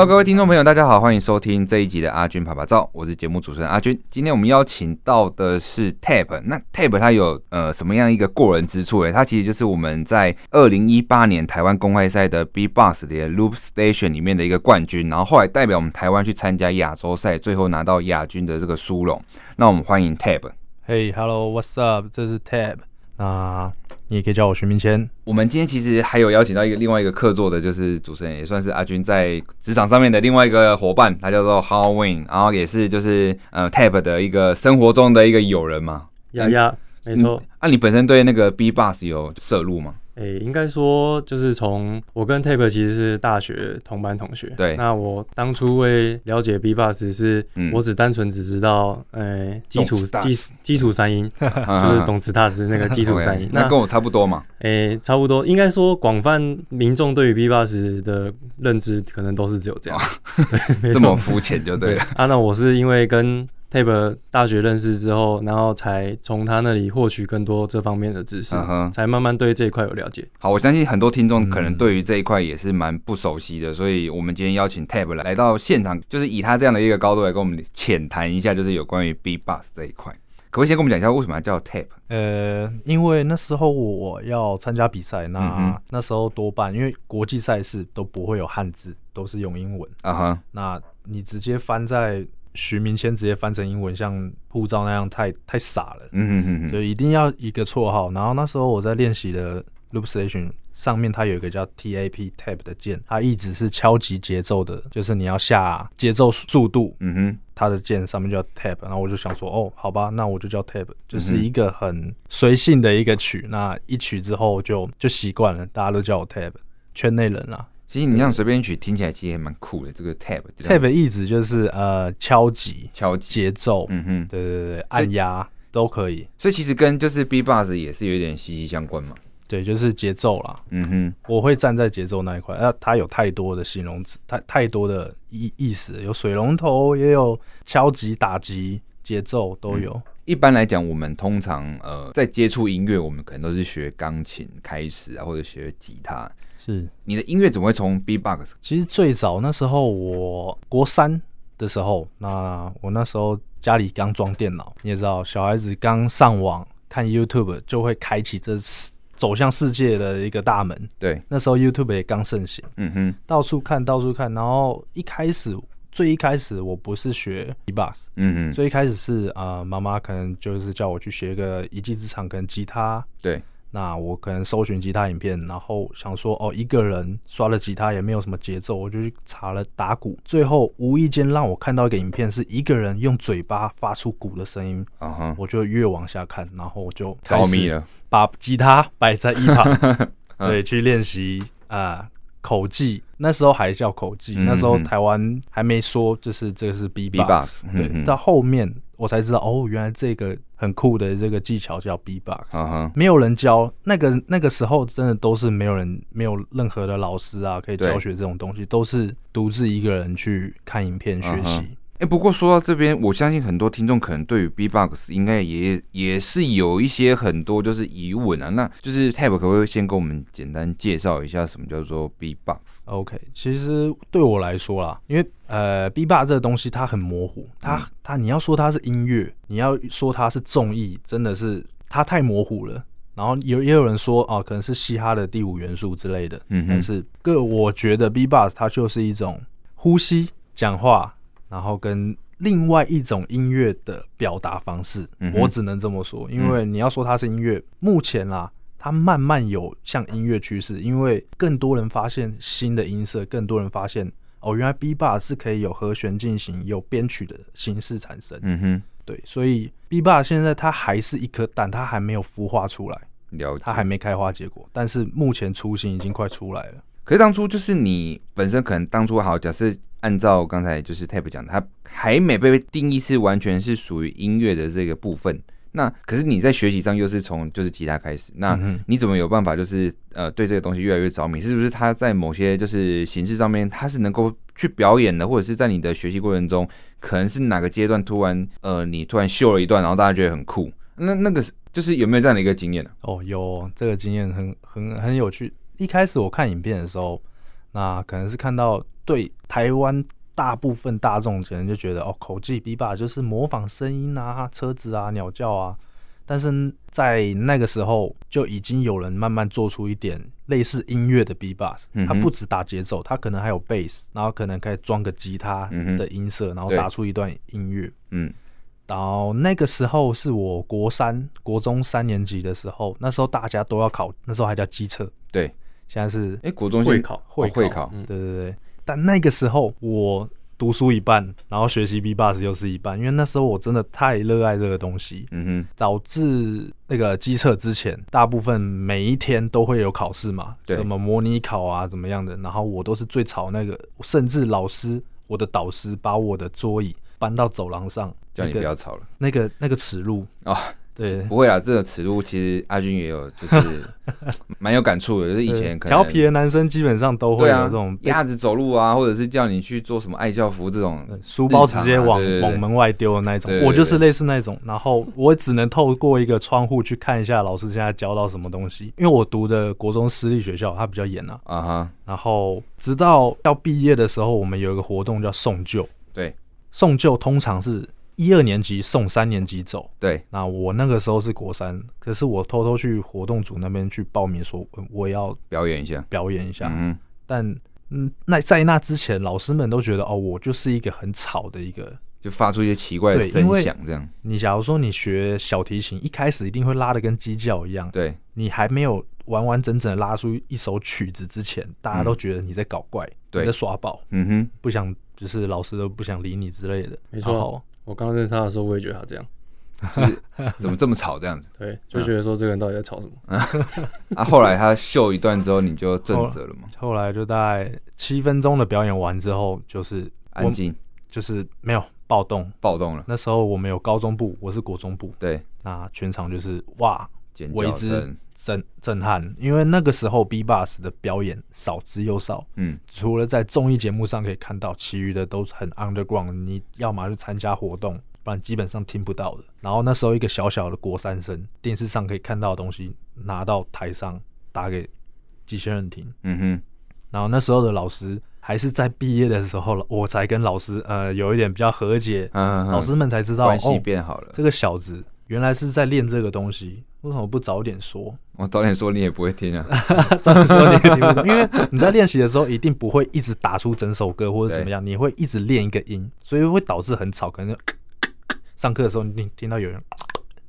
Hello，各位听众朋友，大家好，欢迎收听这一集的阿军啪啪照，我是节目主持人阿军。今天我们邀请到的是 Tap，那 Tap 它有呃什么样一个过人之处？诶，它其实就是我们在二零一八年台湾公开赛的 B Box 的 Loop Station 里面的一个冠军，然后后来代表我们台湾去参加亚洲赛，最后拿到亚军的这个殊荣。那我们欢迎 Tap。Hey，Hello，What's up？这是 Tap。那你也可以叫我徐明谦。我们今天其实还有邀请到一个另外一个客座的，就是主持人，也算是阿军在职场上面的另外一个伙伴，他叫做 Halloween，然后也是就是呃 Tab 的一个生活中的一个友人嘛。呀呀，没错。那、你本身对那个 Beatbox 有摄入吗？诶、欸，应该说就是从我跟 Tape 其实是大学同班同学。对。那我当初会了解 Beatbox 是，我只单纯只知道，诶、欸，基础基基础三音，就是懂词大师那个基础 三音。那跟我差不多嘛。诶、欸，差不多。应该说广泛民众对于 Beatbox 的认知，可能都是只有这样。哦、对，这么肤浅就对了。啊，那我是因为跟 Tab 大学认识之后，然后才从他那里获取更多这方面的知识，uh-huh. 才慢慢对这一块有了解。好，我相信很多听众可能对于这一块也是蛮不熟悉的，嗯，所以我们今天邀请 Tap 来来到现场，就是以他这样的一个高度来跟我们浅谈一下，就是有关于 Beatbox 这一块。可不可以先跟我们讲一下为什么要叫 Tab？呃，因为那时候我要参加比赛，那、嗯、那时候多半因为国际赛事都不会有汉字，都是用英文啊哈。Uh-huh. 那你直接翻在徐明谦直接翻成英文，像护照那样太太傻了。嗯嗯嗯，所以一定要一个绰号。然后那时候我在练习的 Loop Station 上面，它有一个叫 TAP Tap 的键，它一直是敲击节奏的，就是你要下节奏速度。嗯哼，它的键上面叫 Tap。然后我就想说，哦，好吧，那我就叫 Tab，就是一个很随性的一个曲。那一曲之后就就习惯了，大家都叫我 Tab，圈内人啦。其实你像随便一曲听起来其实也蛮酷的，这个 tab tab 意思就是呃敲击敲节奏，嗯哼，对对对，按压都可以。所以其实跟就是 Beatbox 也是有点息息相关嘛。对，就是节奏啦。嗯哼，我会站在节奏那一块。那它有太多的形容词，太太多的意意思，有水龙头，也有敲击、打击、节奏都有。嗯一般来讲，我们通常呃在接触音乐，我们可能都是学钢琴开始啊，或者学吉他。是你的音乐怎么会从 Beatbox？其实最早那时候，我国三的时候，那我那时候家里刚装电脑，你也知道，小孩子刚上网看 YouTube 就会开启这走向世界的一个大门。对，那时候 YouTube 也刚盛行，嗯哼，到处看，到处看，然后一开始。最一开始我不是学 Beatbox，嗯嗯，最一开始是啊，妈、呃、妈可能就是叫我去学一个一技之长，跟吉他。对，那我可能搜寻吉他影片，然后想说哦，一个人刷了吉他也没有什么节奏，我就去查了打鼓。最后无意间让我看到一个影片，是一个人用嘴巴发出鼓的声音，我就越往下看，然后我就着迷了，把吉他摆在一旁，对，去练习啊。口技那时候还叫口技，嗯，那时候台湾还没说就是这个是 Beatbox，对，嗯，到后面我才知道哦，原来这个很酷的这个技巧叫 Beatbox，啊，没有人教，那个那个时候真的都是没有人，没有任何的老师啊可以教学这种东西，都是独自一个人去看影片学习。嗯哎、欸，不过说到这边，我相信很多听众可能对于 Beatbox 应该也也是有一些很多就是疑问啊。那就是 Tab 可不可以先跟我们简单介绍一下什么叫做 Beatbox？OK，其实对我来说啦，因为呃 Beatbox 这个东西它很模糊，它、嗯、它你要说它是音乐，你要说它是综艺，真的是它太模糊了。然后有也有人说啊，可能是嘻哈的第五元素之类的。嗯，但是个我觉得 Beatbox 它就是一种呼吸、讲话。然后跟另外一种音乐的表达方式，嗯，我只能这么说，因为你要说它是音乐，嗯，目前啦，它慢慢有向音乐趋势，因为更多人发现新的音色，更多人发现哦，原来 Beatbox 是可以有和弦进行、有编曲的形式产生。嗯哼，对，所以 Beatbox 现在它还是一颗蛋，它还没有孵化出来，了解，它还没开花结果，但是目前雏形已经快出来了。可是当初就是你本身可能当初好，假设按照刚才就是 Tab 讲的，它还没被定义是完全是属于音乐的这个部分。那可是你在学习上又是从就是吉他开始，那你怎么有办法就是呃对这个东西越来越着迷？是不是它在某些就是形式上面它是能够去表演的，或者是在你的学习过程中，可能是哪个阶段突然呃你突然秀了一段，然后大家觉得很酷？那那个就是有没有这样的一个经验呢？哦，有这个经验很很很有趣。一开始我看影片的时候，那可能是看到对台湾大部分大众可能就觉得哦，口技 B-box 就是模仿声音啊、车子啊、鸟叫啊。但是在那个时候就已经有人慢慢做出一点类似音乐的 B-box，它不止打节奏，它可能还有 bass，然后可能可以装个吉他的音色，然后打出一段音乐。嗯，然后那个时候是我国三、国中三年级的时候，那时候大家都要考，那时候还叫机测。对，现在是哎，国中会考，会会考。对对对，但那个时候我。读书一半，然后学习 B bus 又是一半，因为那时候我真的太热爱这个东西，嗯哼，导致那个机测之前，大部分每一天都会有考试嘛，对，什么模拟考啊，怎么样的，然后我都是最吵那个，甚至老师，我的导师把我的桌椅搬到走廊上，叫你不要吵了，那个那个耻辱啊。哦对，不会啊，这个耻辱其实阿军也有，就是 蛮有感触的。就是以前可能调皮的男生基本上都会有这种鸭子走路啊，或者是叫你去做什么爱校服这种，书包直接往往门外丢的那种。我就是类似那种，然后我只能透过一个窗户去看一下老师现在教到什么东西。因为我读的国中私立学校，它比较严啊。啊哈。然后直到要毕业的时候，我们有一个活动叫送旧。对，送旧通常是。一二年级送三年级走，对。那我那个时候是国三，可是我偷偷去活动组那边去报名，说我要表演一下，表演一下。嗯，但嗯，那在那之前，老师们都觉得哦，我就是一个很吵的一个，就发出一些奇怪的声响这样。你假如说你学小提琴，一开始一定会拉的跟鸡叫一样，对。你还没有完完整整的拉出一首曲子之前，大家都觉得你在搞怪，对，你在耍宝，嗯哼，不想就是老师都不想理你之类的，没错。我刚认识他的时候，我也觉得他这样，就是 怎么这么吵这样子？对，就觉得说这个人到底在吵什么？啊，后来他秀一段之后，你就正则了吗？后来就大概七分钟的表演完之后，就是安静，就是没有暴动，暴动了。那时候我们有高中部，我是国中部，对，那全场就是哇，为之震震撼，因为那个时候 B-box 的表演少之又少，嗯，除了在综艺节目上可以看到，其余的都是很 underground，你要么去参加活动，不然基本上听不到的。然后那时候一个小小的国三生，电视上可以看到的东西，拿到台上打给机器人听，嗯哼。然后那时候的老师还是在毕业的时候，我才跟老师呃有一点比较和解，嗯，老师们才知道关系变好了，哦，这个小子原来是在练这个东西。为什么不早点说？我早点说，你也不会听啊。早点说你也听不懂，因为你在练习的时候一定不会一直打出整首歌或者怎么样，你会一直练一个音，所以会导致很吵。可能 上课的时候你听到有人，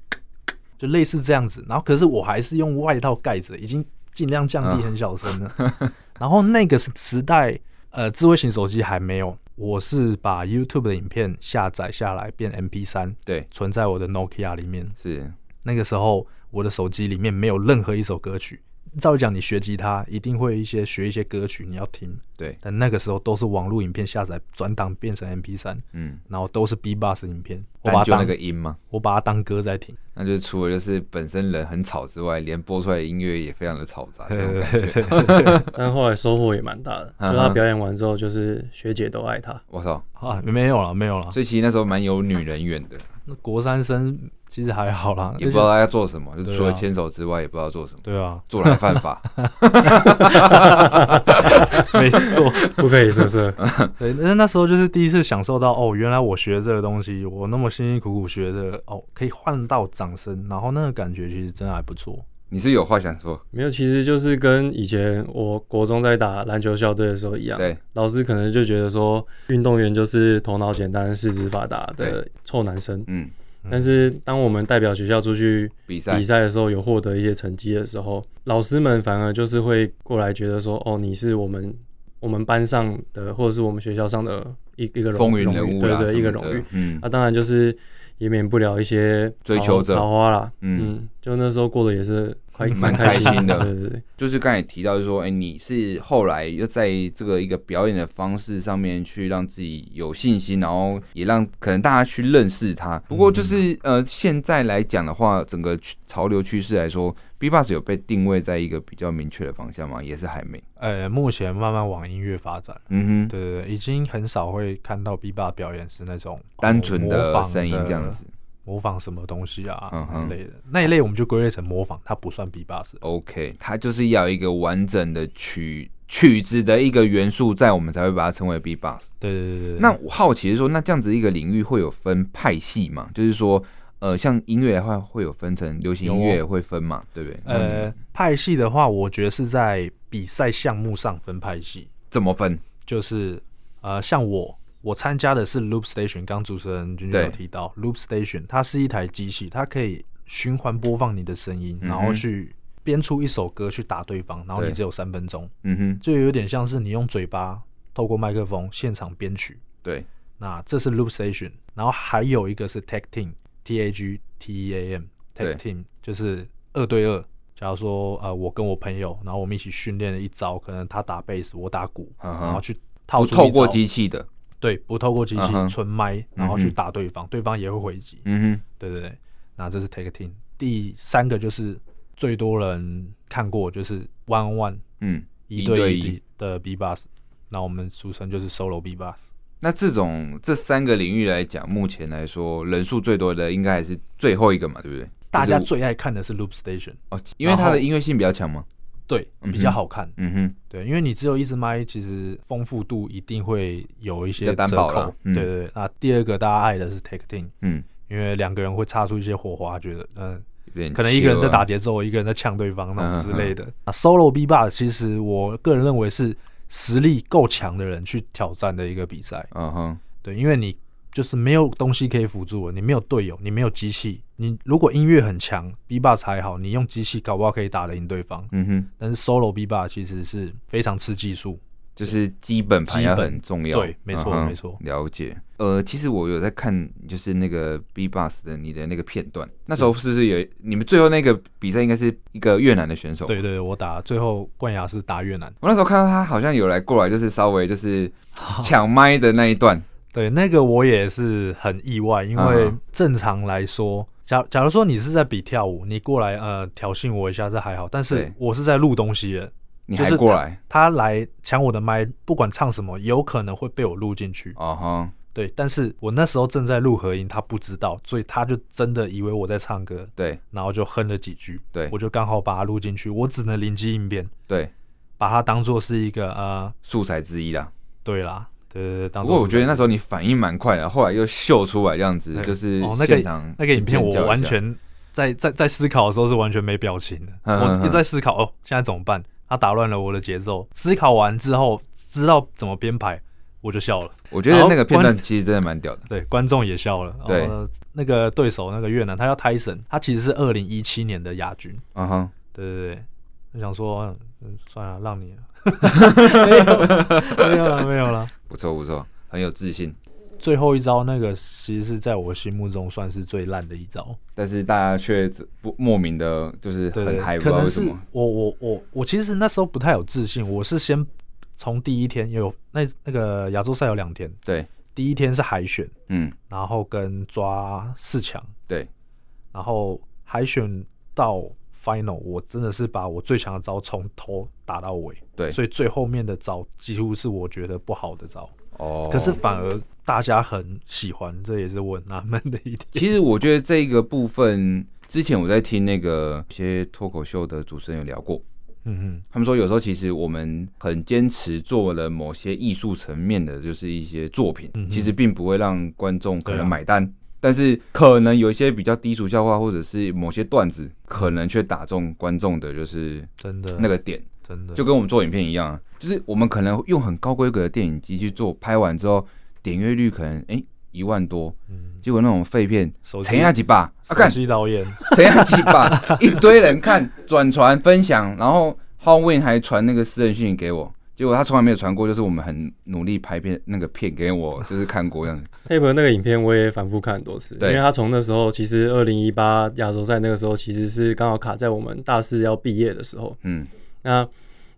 就类似这样子。然后可是我还是用外套盖着，已经尽量降低很小声了。然后那个时代，呃，智慧型手机还没有，我是把 YouTube 的影片下载下来变 MP 三对，存在我的 Nokia 里面。是那个时候。我的手机里面没有任何一首歌曲。照讲，你学吉他一定会一些学一些歌曲，你要听。对。但那个时候都是网络影片下载转档变成 MP 三嗯，然后都是 B-box 影片。我把它当那个音吗？我把它当歌在听。那就除了就是本身人很吵之外，连播出来的音乐也非常的嘈杂。对对对。但后来收获也蛮大的，就他表演完之后，就是学姐都爱他。我操啊！没有了，没有了。所以其实那时候蛮有女人缘的。那国三生。其实还好啦，也不知道他要做什么，就除了牵手之外，也不知道做什么。对啊，做来犯法。没错，不可以色色。对，那那时候就是第一次享受到哦，原来我学这个东西，我那么辛辛苦苦学的哦，可以换到掌声，然后那个感觉其实真的还不错。你是有话想说？没有，其实就是跟以前我国中在打篮球校队的时候一样。对，老师可能就觉得说，运动员就是头脑简单、四肢发达的臭男生。嗯。但是，当我们代表学校出去比赛。比赛的时候，有获得一些成绩的时候，老师们反而就是会过来觉得说：“哦，你是我们我们班上的，或者是我们学校上的一一个荣风云人物，对对，一个荣誉。”嗯，那当然就是也免不了一些追求者、桃花啦。嗯，就那时候过得也是。蛮开心的，对对对，就是刚才提到，就是说，哎，你是后来又在这个一个表演的方式上面去让自己有信心，然后也让可能大家去认识他。不过就是呃，现在来讲的话，整个潮流趋势来说，B-box 有被定位在一个比较明确的方向吗？也是还没。呃，目前慢慢往音乐发展。嗯哼，对对对，已经很少会看到 B-box 表演是那种单纯的声音这样子。模仿什么东西啊？嗯哼，类的那一类，我们就归类成模仿，它不算 B-box。OK，它就是要一个完整的曲曲子的一个元素在，我们才会把它称为 Beatbox。对对对对。那我好奇是说，那这样子一个领域会有分派系吗？就是说，呃，像音乐的话，会有分成流行音乐会分嘛？对不对？呃，派系的话，我觉得是在比赛项目上分派系。怎么分？就是呃，像我，我参加的是 Loop Station，刚主持人君君有提到 Loop Station，它是一台机器，它可以循环播放你的声音，然后去。编出一首歌去打对方，然后你只有三分钟，嗯哼，就有点像是你用嘴巴透过麦克风现场编曲。对，那这是 Loop Station，然后还有一个是 Tag Team，T A G T E A M，Tag Team 就是二对二。假如说呃，我跟我朋友，然后我们一起训练了一招，可能他打贝斯，我打鼓，然后去套出透过机器的，对，不透过机器，纯麦，然后去打对方，对方也会回击。嗯哼，对对对，那这是 Tag Team。第三个就是。最多人看过就是 one on one，嗯，一对一的 Beatbox，那我们俗称就是 Solo Beatbox。那这种这三个领域来讲，目前来说人数最多的应该还是最后一个嘛，对不对？大家最爱看的是 Loop Station 哦，因为它的音乐性比较强嘛？对，比较好看。嗯哼，对，因为你只有一支麦，其实丰富度一定会有一些折扣。对对对，那第二个大家爱的是 Take Team，嗯，因为两个人会擦出一些火花，觉得嗯。可能一个人在打节奏，一个人在呛对方那种之类的。啊，Solo Beatbox 其实我个人认为是实力够强的人去挑战的一个比赛。嗯哼，对，因为你就是没有东西可以辅助，你没有队友，你没有机器。你如果音乐很强，Beatbox 还好，你用机器搞不好可以打得赢对方。嗯哼，但是 Solo Beatbox 其实是非常吃技术。就是基本盘要很重要，对，没错，没错。了解，呃，其实我有在看，就是那个 Beatbox 的你的那个片段，那时候是不是有你们最后那个比赛应该是一个越南的选手？对对，我打最后冠亚是打越南。我那时候看到他好像有来过来，就是稍微就是 抢麦的那一段。对，那个我也是很意外，因为正常来说，假假如说你是在比跳舞，你过来呃挑衅我一下，这还好，但是我是在录东西的。你还过来，他，他来抢我的麦，不管唱什么，有可能会被我录进去。啊哈、uh，huh. 对，但是我那时候正在录合音，他不知道，所以他就真的以为我在唱歌。对，然后就哼了几句。对，我就刚好把它录进去，我只能灵机应变。对，把它当做是一个呃素材之一啦。对啦，对对对。当不过我觉得那时候你反应蛮快的，后来又秀出来这样子，就是哦那个那个影片我完全在在在思考的时候是完全没表情的，我一直在思考哦，现在怎么办？他打乱了我的节奏。思考完之后，知道怎么编排，我就笑了。我觉得那个片段其实真的蛮屌的。对，观众也笑了。对，那个对手那个越南，他叫 Tyson，他其实是二零一七年的亚军。嗯哼，对对对，我想说，嗯，算了，让你了。没有了，没有了。不错不错，很有自信。最后一招那个，其实是在我心目中算是最烂的一招，但是大家却不莫名的，就是很嗨，不知道为什么。我我我我其实那时候不太有自信，我是先从第一天有那那个亚洲赛有两天，对，第一天是海选，嗯，然后跟抓四强，对，然后海选到 final，我真的是把我最强的招从头打到尾，对，所以最后面的招几乎是我觉得不好的招。哦，可是反而大家很喜欢，这也是我纳闷的一点。其实我觉得这个部分，之前我在听那个一些脱口秀的主持人有聊过，嗯哼，他们说有时候其实我们很坚持做了某些艺术层面的，就是一些作品，嗯、其实并不会让观众可能买单，啊、但是可能有一些比较低俗笑话或者是某些段子，可能却打中观众的，就是真的。那个点。真的。就跟我们做影片一样，就是我们可能用很高规格的电影机去做，拍完之后点阅率可能哎、欸、一万多，嗯，结果那种废片，乘下几把，看手机导演，乘下几把，一堆人看，转传分享，然后 Halloween 还传那个私人讯息给我，结果他从来没有传过，就是我们很努力拍片那个片给我，就是看过这样子。Tape 那个影片我也反复看很多次，对，因为他从那时候其实二零一八亚洲赛那个时候其实是刚好卡在我们大四要毕业的时候，嗯。那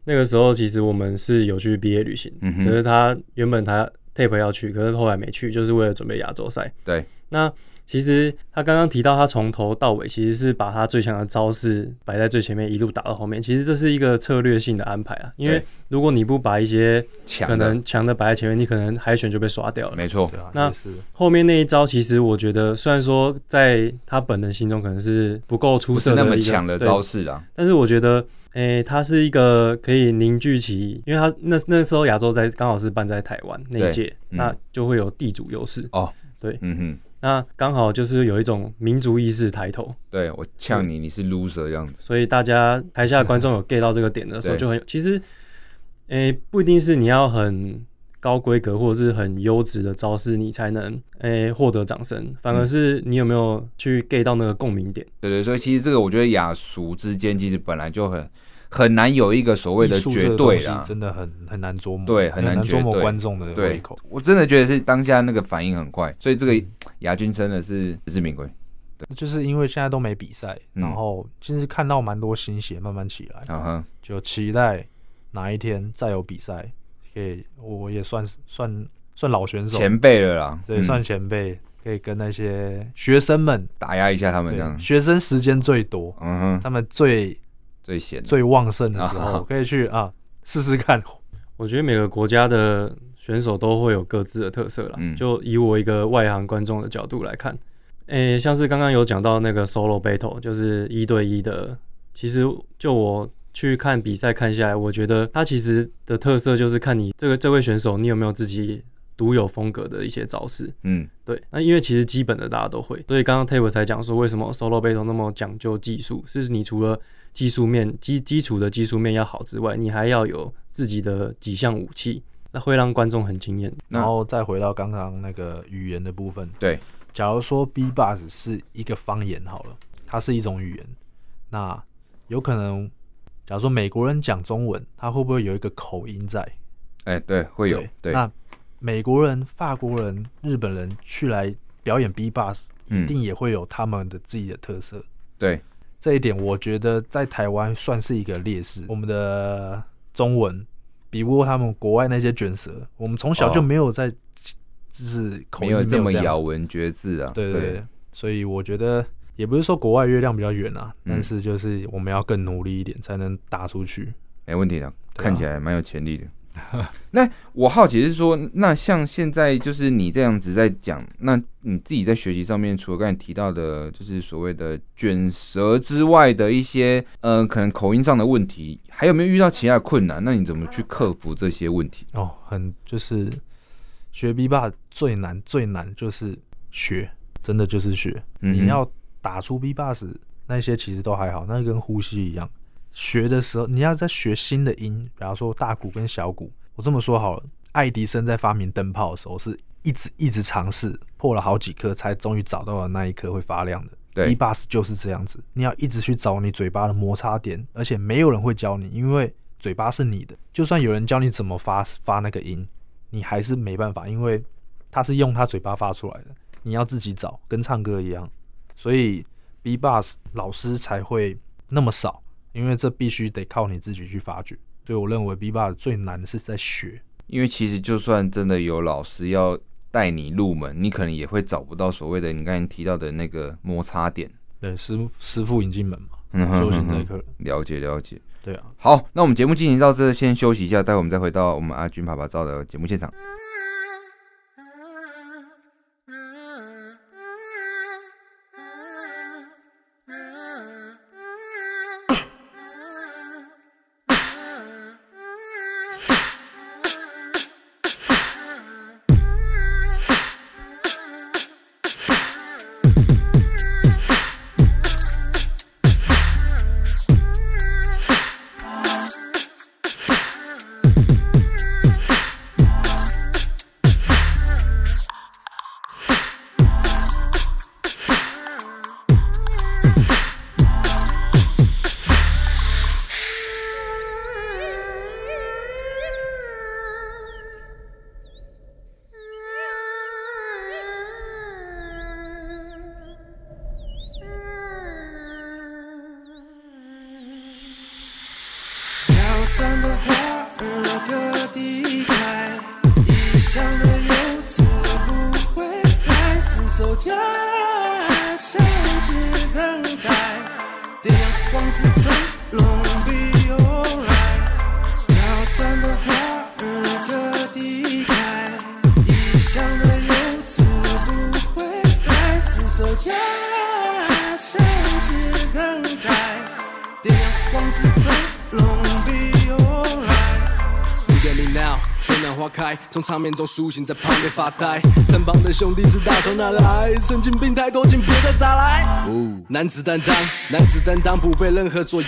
那个时候，其实我们是有去毕业旅行，嗯、可是他原本他 tape 要去，可是后来没去，就是为了准备亚洲赛。对，那其实他刚刚提到，他从头到尾其实是把他最强的招式摆在最前面，一路打到后面。其实这是一个策略性的安排啊，因为如果你不把一些可能强的摆在前面，你可能海选就被刷掉了。没错，那后面那一招，其实我觉得虽然说在他本人心中可能是不够出色的那么强的招式啊，但是我觉得。诶、欸，它是一个可以凝聚起，因为它那那时候亚洲在刚好是办在台湾那一届，嗯、那就会有地主优势哦。对，嗯哼，那刚好就是有一种民族意识抬头。对，我呛你，你是 loser 样子。所以大家台下的观众有 get 到这个点的时候，就很其实，诶、欸，不一定是你要很高规格或者是很优质的招式，你才能诶获、欸、得掌声，反而是你有没有去 get 到那个共鸣点。对，对对，所以其实这个我觉得雅俗之间其实本来就很。很难有一个所谓的绝对啦，真的很很难琢磨，对，很难琢磨观众的胃口。我真的觉得是当下那个反应很快，所以这个亚军真的是实至名归。对，就是因为现在都没比赛，然后其实看到蛮多新血慢慢起来，嗯哼，就期待哪一天再有比赛，可以我也算算算老选手前辈了啦，对，算前辈，可以跟那些学生们打压一下他们这样。学生时间最多，嗯哼，他们最。最闲、最旺盛的时候，可以去啊试试看。我觉得每个国家的选手都会有各自的特色啦。嗯，就以我一个外行观众的角度来看，诶、欸，像是刚刚有讲到那个 solo battle，就是一对一的。其实就我去看比赛看下来，我觉得他其实的特色就是看你这个这位选手，你有没有自己独有风格的一些招式。嗯，对。那因为其实基本的大家都会，所以刚刚 Tab 才讲说为什么 solo battle 那么讲究技术，是你除了技术面基基础的技术面要好之外，你还要有自己的几项武器，那会让观众很惊艳。然后再回到刚刚那个语言的部分，对，假如说 B b u s 是一个方言好了，它是一种语言，那有可能，假如说美国人讲中文，他会不会有一个口音在？哎、欸，对，会有。对，那美国人、法国人、日本人去来表演 B-box，一定也会有他们的自己的特色。对。这一点我觉得在台湾算是一个劣势。我们的中文比不过他们国外那些卷舌，我们从小就没有在，就是口音没有这么咬文嚼字啊。对对对，所以我觉得也不是说国外月亮比较圆啊，但是就是我们要更努力一点才能打出去。没问题的，看起来蛮有潜力的。那我好奇是说，那像现在就是你这样子在讲，那你自己在学习上面，除了刚才提到的，就是所谓的卷舌之外的一些，呃，可能口音上的问题，还有没有遇到其他的困难？那你怎么去克服这些问题？哦，很就是学 B-box 最难最难就是学，真的就是学。嗯、你要打出 B bus 那些其实都还好，那跟呼吸一样。学的时候，你要在学新的音，比方说大鼓跟小鼓。我这么说好了，爱迪生在发明灯泡的时候，是一直一直尝试，破了好几颗，才终于找到了那一颗会发亮的。对，B-box 就是这样子，你要一直去找你嘴巴的摩擦点，而且没有人会教你，因为嘴巴是你的。就算有人教你怎么发发那个音，你还是没办法，因为他是用他嘴巴发出来的，你要自己找，跟唱歌一样。所以 B bus 老师才会那么少。因为这必须得靠你自己去发掘，所以我认为 B bus 最难的是在学。因为其实就算真的有老师要带你入门，你可能也会找不到所谓的你刚才提到的那个摩擦点。对，师师傅引进门嘛，修行这一课。了解了解。对啊。好，那我们节目进行到这，先休息一下，待会我们再回到我们阿军爸爸照的节目现场。开，异乡的游子不会来，死守家乡只等待，点亮黄。开，从场面中苏醒，在旁边发呆。身旁的兄弟是大仇哪来？神经病太多，请别再打来。男子担当，男子担当，不被任何左右。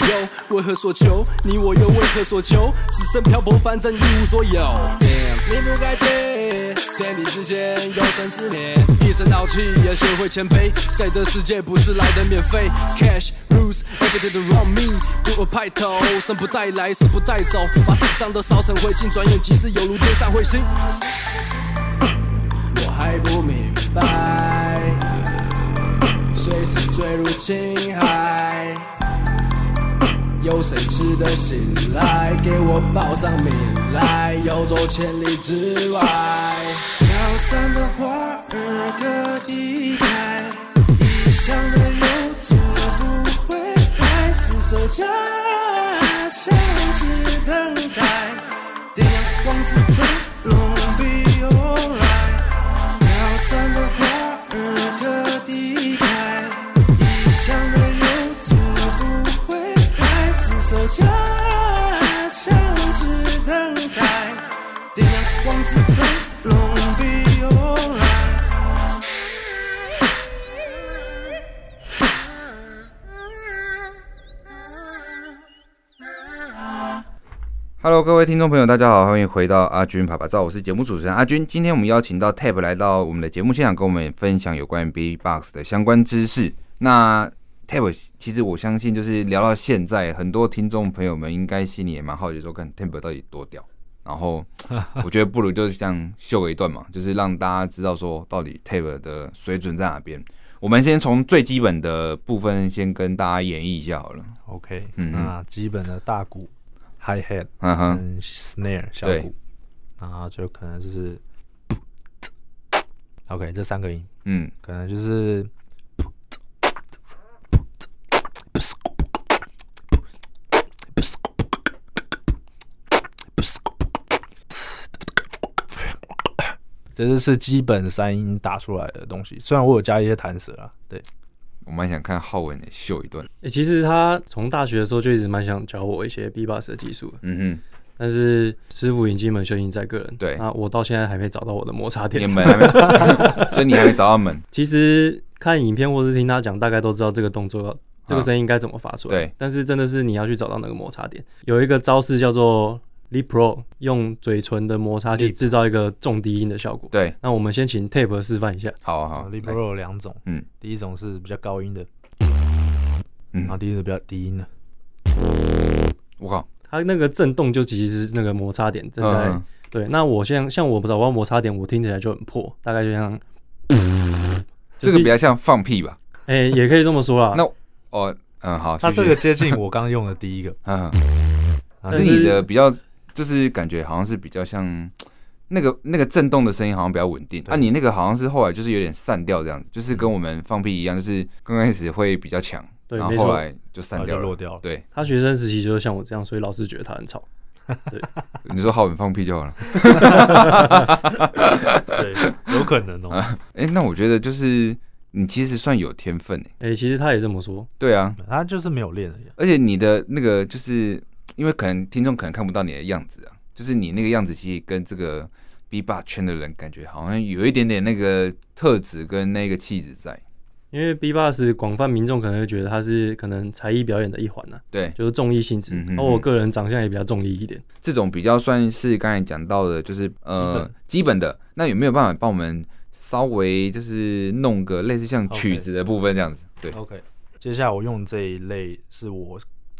为何所求？你我又为何所求？只剩漂泊，反正一无所有。Damn, 你不该接，天地之间有生之年，一身傲气也学会谦卑。在这世界不是来的免费。Cash rules everything around me，对我派头，生不带来，死不带走，把纸张都烧成灰烬，转眼即逝，犹。如天上彗星，我还不明白，随时坠入情海，有谁值得信赖？给我报上名来，游走千里之外。飘散的花儿各地开，异乡的游子不回来，厮守家乡只等待。电光之中，龙必有来，飘散的花 Hello，各位听众朋友，大家好，欢迎回到阿军啪啪照，我是节目主持人阿军。今天我们邀请到 Tab 来到我们的节目现场，跟我们分享有关于 B-box 的相关知识。那 Tab 其实我相信，就是聊到现在，很多听众朋友们应该心里也蛮好奇，说看 Tab 到底多屌。然后 我觉得不如就是这样秀个一段嘛，就是让大家知道说到底 Tab 的水准在哪边。我们先从最基本的部分先跟大家演绎一下好了。OK，嗯，那基本的大鼓。Hi hat，嗯哼，snare 小鼓，然后就可能就是，OK，这三个音，嗯，可能就是，这就是基本三音打出来的东西。虽然我有加一些弹舌啊，对。我蛮想看浩文的秀一段。哎，其实他从大学的时候就一直蛮想教我一些 B-box 的技术。嗯哼。但是师傅引进门，修行在个人。对。那我到现在还没找到我的摩擦点。门还没。所以你还没找到门。其实看影片或是听他讲，大概都知道这个动作，这个声音该怎么发出来。对。但是真的是你要去找到那个摩擦点，有一个招式叫做。Lip Pro 用嘴唇的摩擦去制造一个重低音的效果。对，那我们先请 Tape 示范一下。好啊好。Lip Pro 有两种，嗯，第一种是比较高音的，嗯，然后第一个比较低音的。我靠，它那个震动就其实是那个摩擦点正在。嗯、对，那我像像我找不到摩擦点，我听起来就很破，大概就像，这个比较像放屁吧？哎、欸，也可以这么说啦。那哦，嗯，好，它这个接近我刚刚用的第一个，嗯，是你的比较。就是感觉好像是比较像 那个那个震动的声音，好像比较稳定。啊，你那个好像是后来就是有点散掉这样子，就是跟我们放屁一样，就是刚开始会比较强，然后后来就散掉落掉了。对，他学生时期就是像我这样，所以老师觉得他很吵。对，你说浩文放屁就好了。对，有可能哦。哎，那我觉得就是你其实算有天分哎。哎，其实他也这么说。对啊，他就是没有练而已。而且你的那个就是。因为可能听众可能看不到你的样子啊，就是你那个样子其实跟这个 B-box 圈的人感觉好像有一点点那个特质跟那个气质在。因为 B-box 广泛民众可能会觉得他是可能才艺表演的一环呢、啊，对，就是综艺性质。嗯、哼哼而我个人长相也比较综艺一点，这种比较算是刚才讲到的，就是呃基本，基本的。那有没有办法帮我们稍微就是弄个类似像曲子的部分这样子？对，OK。接下来我用这一类是我。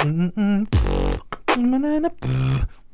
Mm-mm-mm.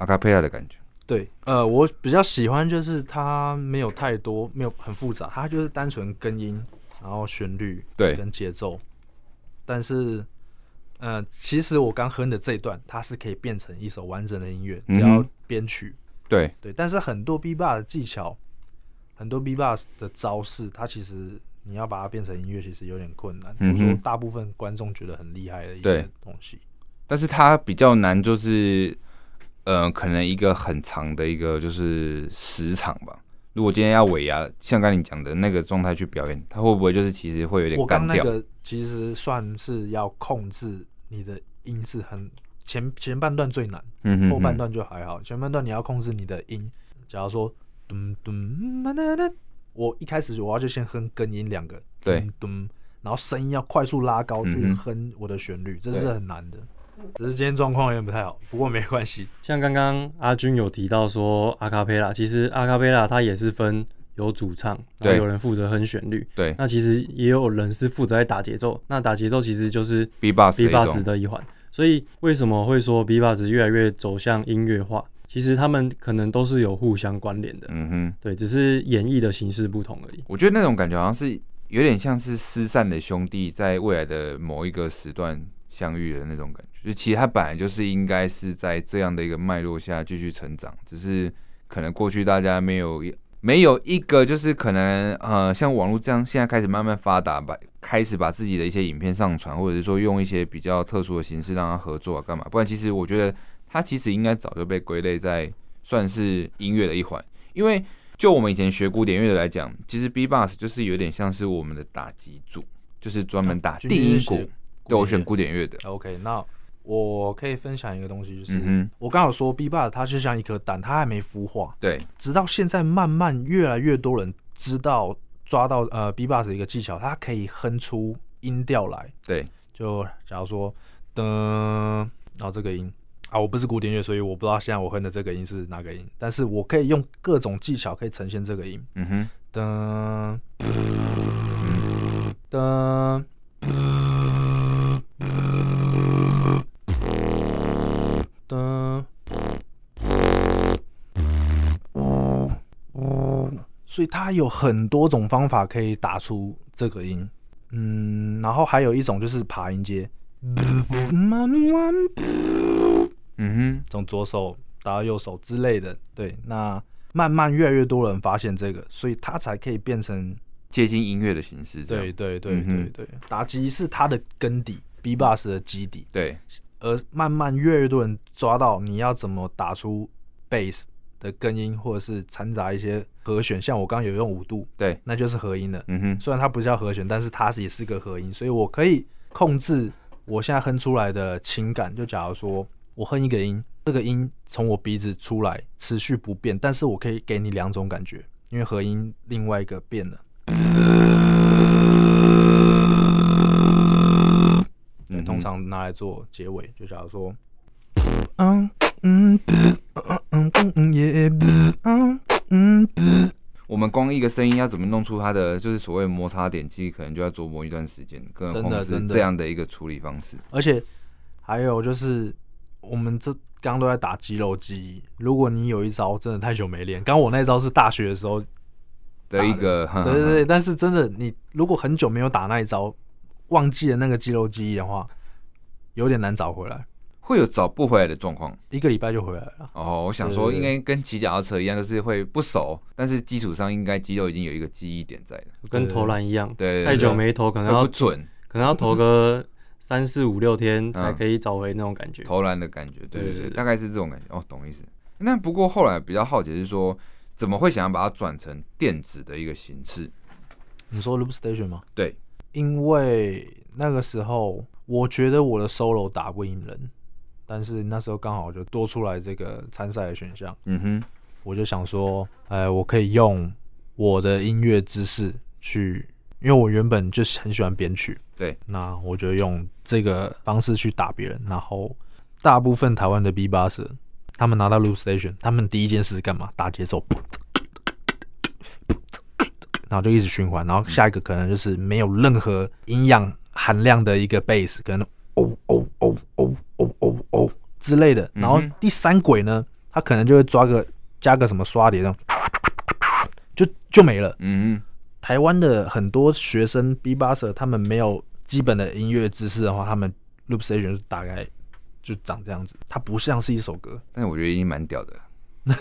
阿卡贝拉的感觉。对，呃，我比较喜欢就是它没有太多，没有很复杂，它就是单纯根音，然后旋律对跟节奏。但是，呃，其实我刚哼的这一段，它是可以变成一首完整的音乐，只要编曲。对对，但是很多 B-box 的技巧，很多 B-box 的招式，它其实你要把它变成音乐，其实有点困难。嗯，说大部分观众觉得很厉害的一些东西，但是它比较难，就是呃，可能一个很长的一个就是时长吧。如果今天要尾牙，像刚才你讲的那个状态去表演，它会不会就是其实会有点干掉？我刚那个其实算是要控制你的音是很。前前半段最难，嗯后半段就还好。前半段你要控制你的音，假如说咚咚，我一开始我要就先哼根音两个，对，咚，然后声音要快速拉高去哼我的旋律，嗯、这是很难的。只是今天状况有点不太好，不过没关系。像刚刚阿军有提到说阿卡贝拉，其实阿卡贝拉它也是分有主唱，对，有人负责哼旋律，对。那其实也有人是负责在打节奏，那打节奏其实就是 B-box B-box 的一环。所以为什么会说 B-box 越来越走向音乐化？其实他们可能都是有互相关联的。嗯哼，对，只是演绎的形式不同而已。我觉得那种感觉好像是有点像是失散的兄弟在未来的某一个时段相遇的那种感觉。就其实他本来就是应该是在这样的一个脉络下继续成长，只是可能过去大家没有。没有一个就是可能呃，像网络这样现在开始慢慢发达吧，开始把自己的一些影片上传，或者是说用一些比较特殊的形式让它合作啊，干嘛？不然其实我觉得它其实应该早就被归类在算是音乐的一环，因为就我们以前学古典乐的来讲，其实 B-box 就是有点像是我们的打击组，就是专门打定音鼓。对，我选古典乐的。OK，那。我可以分享一个东西，就是我刚好说 B-box 它就像一颗蛋，它还没孵化。对，直到现在慢慢越来越多人知道抓到呃 B-box 的一个技巧，它可以哼出音调来。对，就假如说噔，然后这个音啊，我不是古典乐，所以我不知道现在我哼的这个音是哪个音，但是我可以用各种技巧可以呈现这个音。嗯哼，噔，噔。的，哦哦，所以它有很多种方法可以打出这个音，嗯，然后还有一种就是爬音阶，嗯哼，从左手打到右手之类的，对，那慢慢越来越多人发现这个，所以它才可以变成接近音乐的形式，对对对对对，打击是它的根底，B-box 的基底，对。而慢慢越来越多人抓到你要怎么打出 bass 的根音，或者是掺杂一些和弦，像我刚刚有用五度，对，那就是和音了。嗯哼，虽然它不叫和弦，但是它也是个和音，所以我可以控制我现在哼出来的情感。就假如说我哼一个音，这个音从我鼻子出来持续不变，但是我可以给你两种感觉，因为和音另外一个变了。通常拿来做结尾，就假如说，嗯嗯嗯嗯耶嗯嗯嗯，我们光一个声音要怎么弄出它的就是所谓摩擦点，其实可能就要琢磨一段时间，更何况是这样的一个处理方式。而且还有就是，我们这刚刚都在打肌肉记忆，如果你有一招真的太久没练，刚我那招是大学的时候的一个，对对对，但是真的你如果很久没有打那一招，忘记了那个肌肉记忆的话。有点难找回来，会有找不回来的状况，一个礼拜就回来了。哦，我想说应该跟骑脚踏车一样，就是会不熟，但是基础上应该肌肉已经有一个记忆点在了，跟投篮一样，对，太久没投可能要不准，可能要投个三四五六天才可以找回那种感觉，投篮的感觉，对对对，大概是这种感觉。哦，懂意思。那不过后来比较好奇是说，怎么会想要把它转成电子的一个形式？你说 Loop Station 吗？对，因为那个时候我觉得我的 solo 打不赢人。但是那时候刚好就多出来这个参赛的选项，嗯哼，我就想说，呃，我可以用我的音乐知识去，因为我原本就很喜欢编曲，对，那我就用这个方式去打别人。然后大部分台湾的 B-Box 他们拿到 Loop Station，他们第一件事是干嘛？打节奏，然后就一直循环，然后下一个可能就是没有任何营养含量的一个 Bass，可能哦哦哦哦。哦哦哦之类的，然后第三轨呢，他可能就会抓个加个什么刷碟，这样就就没了。嗯，台湾的很多学生 B-Boxer 他们没有基本的音乐知识的话，他们 Loop Station 大概就长这样子。它不像是一首歌，但是我觉得已经蛮屌的。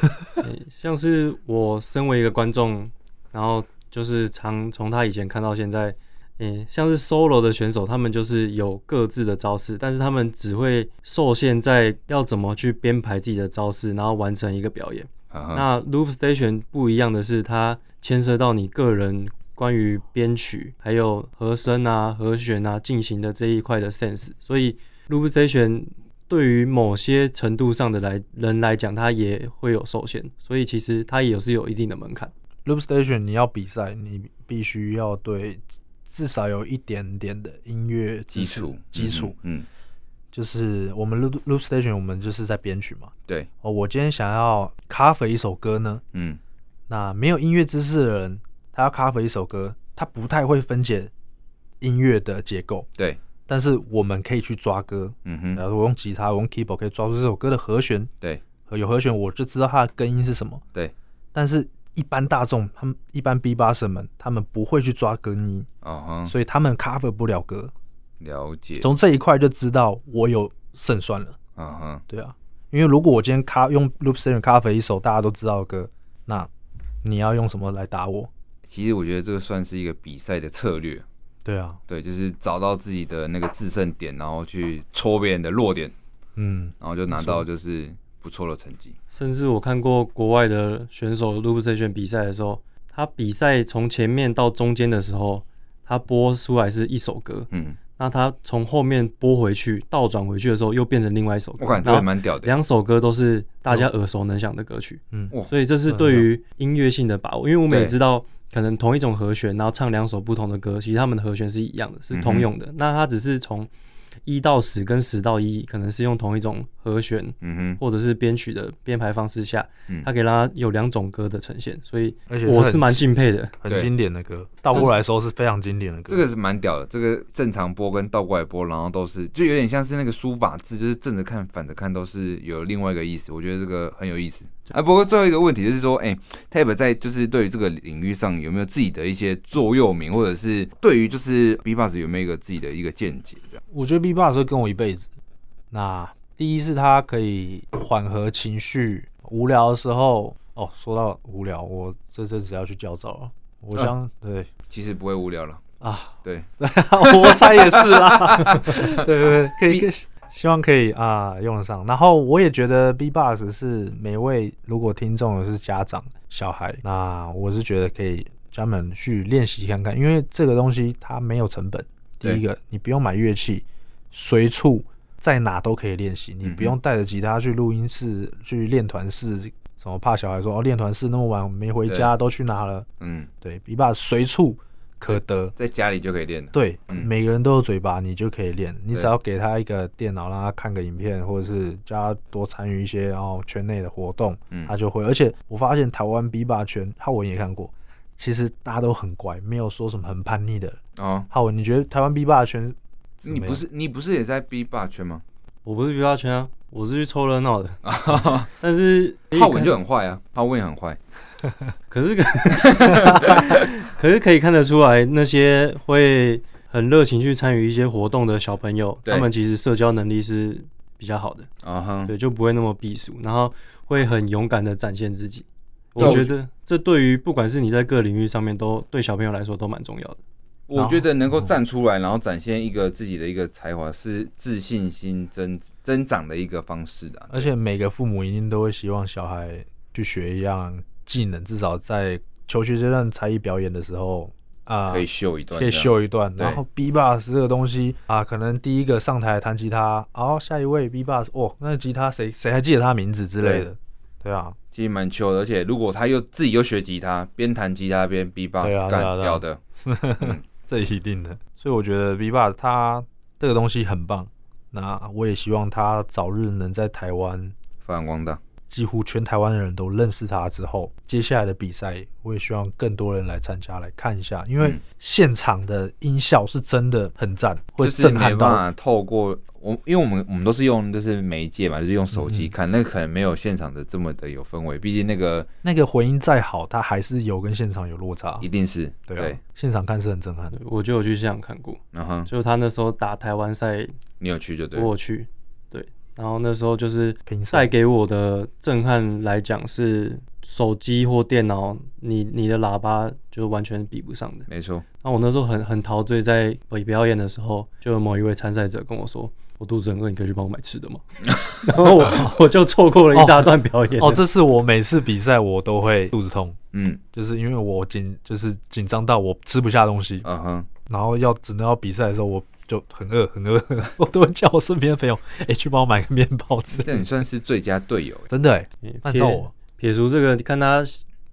像是我身为一个观众，然后就是常从他以前看到现在。嗯，像是 solo 的选手，他们就是有各自的招式，但是他们只会受限在要怎么去编排自己的招式，然后完成一个表演。Uh huh. 那 Loop Station 不一样的是，它牵涉到你个人关于编曲、还有和声啊、和弦啊进行的这一块的 sense，所以 Loop Station 对于某些程度上的来人来讲，它也会有受限，所以其实它也是有一定的门槛。Loop Station 你要比赛，你必须要对。至少有一点点的音乐基础，基础，嗯，就是我们 Loop Loop Station，我们就是在编曲嘛，对。哦，我今天想要 cover 一首歌呢，嗯，那没有音乐知识的人，他要 cover 一首歌，他不太会分解音乐的结构，对。但是我们可以去抓歌，嗯哼，然后我用吉他，我用 keyboard 可以抓住这首歌的和弦，对，有和弦我就知道它的根音是什么，对。但是。一般大众，他们一般 B-Boxer 们，他们不会去抓歌音，uh huh. 所以他们 cover 不了歌。了解，从这一块就知道我有胜算了。嗯哼、uh，huh. 对啊，因为如果我今天 cover 用 Loop Station cover 一首大家都知道的歌，那你要用什么来打我？其实我觉得这个算是一个比赛的策略。对啊，对，就是找到自己的那个制胜点，然后去戳别人的弱点，嗯，然后就拿到就是。不错的成绩，甚至我看过国外的选手 Loop Station 比赛的时候，他比赛从前面到中间的时候，他播出来是一首歌，嗯，那他从后面播回去，倒转回去的时候，又变成另外一首歌，我感觉蛮屌的。两首歌都是大家耳熟能详的歌曲，嗯，所以这是对于音乐性的把握，因为我们也知道，可能同一种和弦，然后唱两首不同的歌，其实他们的和弦是一样的，是通用的，嗯、那他只是从。一到十跟十到一，可能是用同一种和弦，嗯哼，或者是编曲的编排方式下，嗯，它可以让它有两种歌的呈现，所以我是蛮敬佩的，很经典的歌，倒过来说是非常经典的歌，这个是蛮屌的，这个正常播跟倒过来播，然后都是就有点像是那个书法字，就是正着看反着看都是有另外一个意思，我觉得这个很有意思。啊，不过最后一个问题就是说，哎、欸，Tab 在就是对于这个领域上有没有自己的一些座右铭，或者是对于就是 B-Box 有没有一个自己的一个见解？这样，我觉得 B-Box 会跟我一辈子。那第一是它可以缓和情绪，无聊的时候，哦，说到无聊，我这阵子要去教早了。我想，啊、对，其实不会无聊了。啊，对，我猜也是 啦，对对对，可以。希望可以啊用得上，然后我也觉得 B-Box 是每位如果听众是家长小孩，那我是觉得可以专门去练习看看，因为这个东西它没有成本。第一个，你不用买乐器，随处在哪都可以练习，你不用带着吉他去录音室去练团室，什么怕小孩说哦练团室那么晚没回家都去哪了？嗯，对，B-Box 随处。可得，在家里就可以练。对，嗯、每个人都有嘴巴，你就可以练。你只要给他一个电脑，让他看个影片，或者是叫他多参与一些然后圈内的活动，嗯、他就会。而且我发现台湾 B-Box 圈，浩文也看过，其实大家都很乖，没有说什么很叛逆的。哦，浩文，你觉得台湾 B-Box 圈？你不是你不是也在 B-Box 圈吗？我不是 B-Box 圈啊，我是去凑热闹的。但是浩文就很坏啊，浩文也很坏。可是，可 可是可以看得出来，那些会很热情去参与一些活动的小朋友，他们其实社交能力是比较好的，啊哈，对，就不会那么避俗，然后会很勇敢的展现自己。我觉得这对于不管是你在各领域上面，都对小朋友来说都蛮重要的。我觉得能够站出来，然后展现一个自己的一个才华，是自信心增增长的一个方式的。而且每个父母一定都会希望小孩去学一样技能，至少在求学阶段才艺表演的时候啊，可以秀一段，可以秀一段。然后 B-box 这个东西啊，可能第一个上台弹吉他，然后下一位 B-box，哦，那吉他谁谁还记得他名字之类的？对啊，其实蛮秀的。而且如果他又自己又学吉他，边弹吉他边 B-box，干掉的。这一定的，所以我觉得 V-Bar 它这个东西很棒。那我也希望它早日能在台湾发扬光大，几乎全台湾的人都认识他之后，接下来的比赛我也希望更多人来参加来看一下，因为现场的音效是真的很赞，会震撼到透过。我因为我们我们都是用就是媒介嘛，就是用手机看，嗯、那可能没有现场的这么的有氛围。毕竟那个那个回音再好，它还是有跟现场有落差。一定是对，现场看是很震撼的。我就有去现场看过，然后就他那时候打台湾赛，你有去就对，我有去，对。然后那时候就是带给我的震撼来讲，是手机或电脑，你你的喇叭就完全比不上的。没错。那我那时候很很陶醉，在比表演的时候，就有某一位参赛者跟我说。我肚子很饿，你可以去帮我买吃的吗？然后我 我就错过了一大段表演。哦，这是我每次比赛我都会肚子痛，嗯，就是因为我紧，就是紧张到我吃不下东西，嗯哼。然后要只能要比赛的时候，我就很饿，很饿，我都会叫我身边的朋友，哎，去帮我买个面包吃。这你算是最佳队友，真的哎。按照我撇除这个，你看他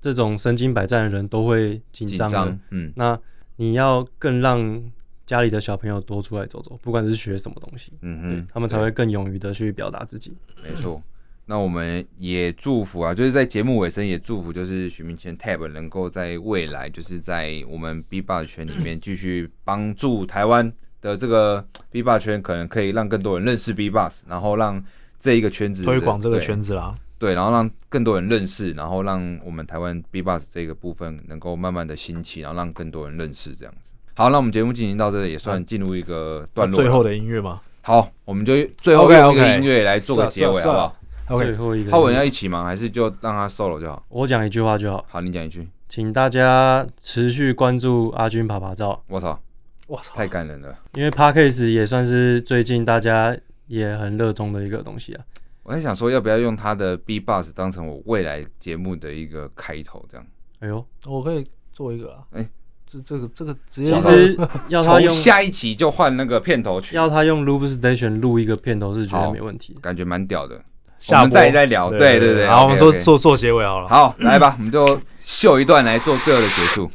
这种身经百战的人都会紧张的，嗯，那你要更让。家里的小朋友多出来走走，不管是学什么东西，嗯哼，他们才会更勇于的去表达自己。没错，那我们也祝福啊，就是在节目尾声也祝福，就是许明谦 Tab 能够在未来，就是在我们 B-Box 圈里面继续帮助台湾的这个 B-Box 圈，可能可以让更多人认识 B-Box，然后让这一个圈子推广这个圈子啦。对，然后让更多人认识，然后让我们台湾 B-Box 这个部分能够慢慢的兴起，然后让更多人认识这样子。好，那我们节目进行到这里，也算进入一个段落。最后的音乐吗？好，我们就最后用一个音乐来做个结尾，好不好最后一个。浩文要一起吗？还是就让他 solo 就好？我讲一句话就好。好，你讲一句。请大家持续关注阿军爬爬照。我操，我操，太感人了。因为 Podcast 也算是最近大家也很热衷的一个东西啊。我在想说，要不要用他的 B-Box 当成我未来节目的一个开头？这样。哎呦，我可以做一个啊。哎。这这个这个直接其实 要他用下一期就换那个片头曲，要他用 Loop Station 录一个片头是绝对没问题，感觉蛮屌的。我们再再聊，对对对，好，我们做做做结尾好了。好，来吧，我们就秀一段来做最后的结束。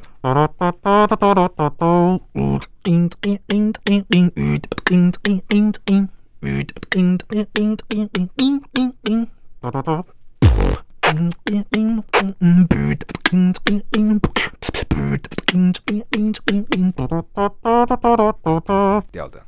Geldi.